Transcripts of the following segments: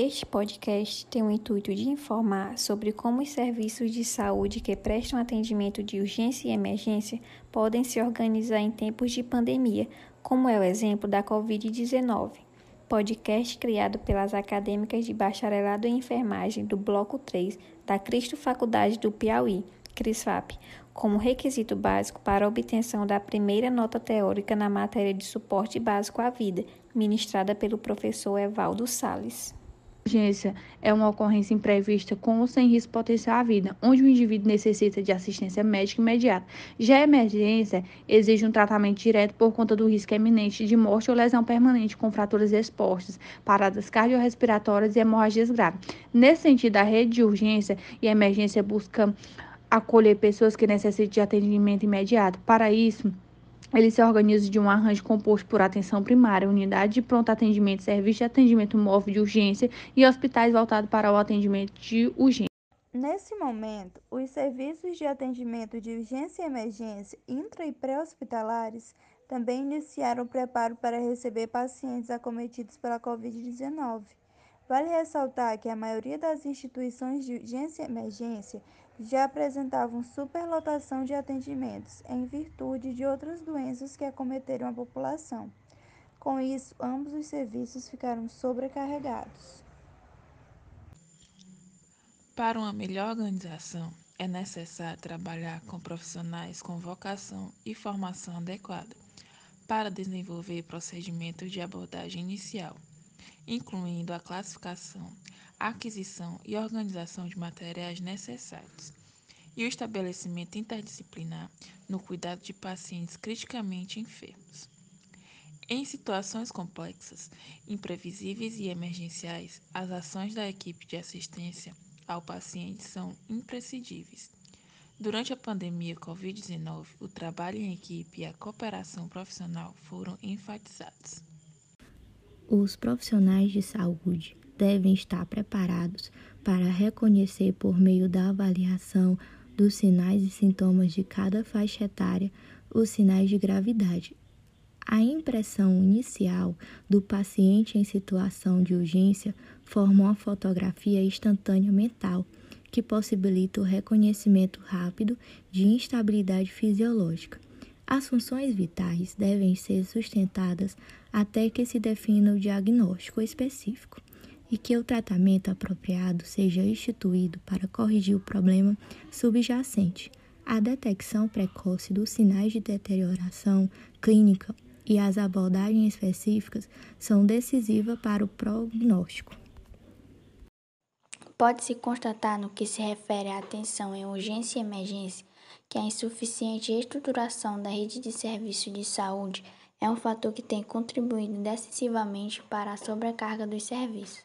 Este podcast tem o intuito de informar sobre como os serviços de saúde que prestam atendimento de urgência e emergência podem se organizar em tempos de pandemia, como é o exemplo da Covid-19. Podcast criado pelas acadêmicas de bacharelado em enfermagem do Bloco 3 da Cristo Faculdade do Piauí, CRISFAP, como requisito básico para a obtenção da primeira nota teórica na matéria de suporte básico à vida, ministrada pelo professor Evaldo Sales urgência é uma ocorrência imprevista com ou sem risco potencial à vida, onde o indivíduo necessita de assistência médica imediata. Já a emergência exige um tratamento direto por conta do risco eminente de morte ou lesão permanente com fraturas expostas, paradas cardiorrespiratórias e hemorragias graves. Nesse sentido, a rede de urgência e emergência busca acolher pessoas que necessitam de atendimento imediato. Para isso, ele se organiza de um arranjo composto por atenção primária, unidade de pronto atendimento, serviço de atendimento móvel de urgência e hospitais voltados para o atendimento de urgência. Nesse momento, os serviços de atendimento de urgência e emergência intra e pré-hospitalares também iniciaram o preparo para receber pacientes acometidos pela Covid-19. Vale ressaltar que a maioria das instituições de urgência e emergência já apresentavam superlotação de atendimentos em virtude de outras doenças que acometeram a população. Com isso, ambos os serviços ficaram sobrecarregados. Para uma melhor organização, é necessário trabalhar com profissionais com vocação e formação adequada para desenvolver procedimentos de abordagem inicial incluindo a classificação, aquisição e organização de materiais necessários, e o estabelecimento interdisciplinar no cuidado de pacientes criticamente enfermos. Em situações complexas, imprevisíveis e emergenciais, as ações da equipe de assistência ao paciente são imprescindíveis. Durante a pandemia Covid-19, o trabalho em equipe e a cooperação profissional foram enfatizados. Os profissionais de saúde devem estar preparados para reconhecer, por meio da avaliação dos sinais e sintomas de cada faixa etária, os sinais de gravidade. A impressão inicial do paciente em situação de urgência forma uma fotografia instantânea mental que possibilita o reconhecimento rápido de instabilidade fisiológica. As funções vitais devem ser sustentadas até que se defina o diagnóstico específico e que o tratamento apropriado seja instituído para corrigir o problema subjacente. A detecção precoce dos sinais de deterioração clínica e as abordagens específicas são decisivas para o prognóstico. Pode-se constatar, no que se refere à atenção em urgência e emergência, que a insuficiente estruturação da rede de serviços de saúde é um fator que tem contribuído decisivamente para a sobrecarga dos serviços.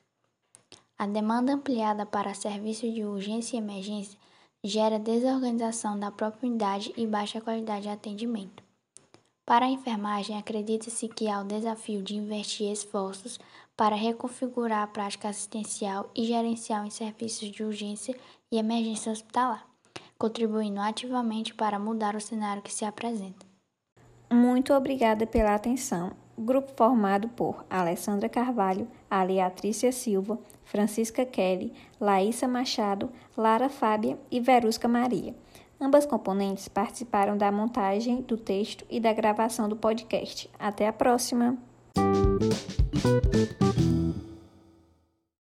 A demanda ampliada para serviços de urgência e emergência gera desorganização da própria unidade e baixa qualidade de atendimento. Para a enfermagem, acredita-se que há o desafio de investir esforços para reconfigurar a prática assistencial e gerencial em serviços de urgência e emergência hospitalar contribuindo ativamente para mudar o cenário que se apresenta. Muito obrigada pela atenção. Grupo formado por Alessandra Carvalho, Aliatrícia Silva, Francisca Kelly, Laísa Machado, Lara Fábia e Verusca Maria. Ambas componentes participaram da montagem do texto e da gravação do podcast. Até a próxima!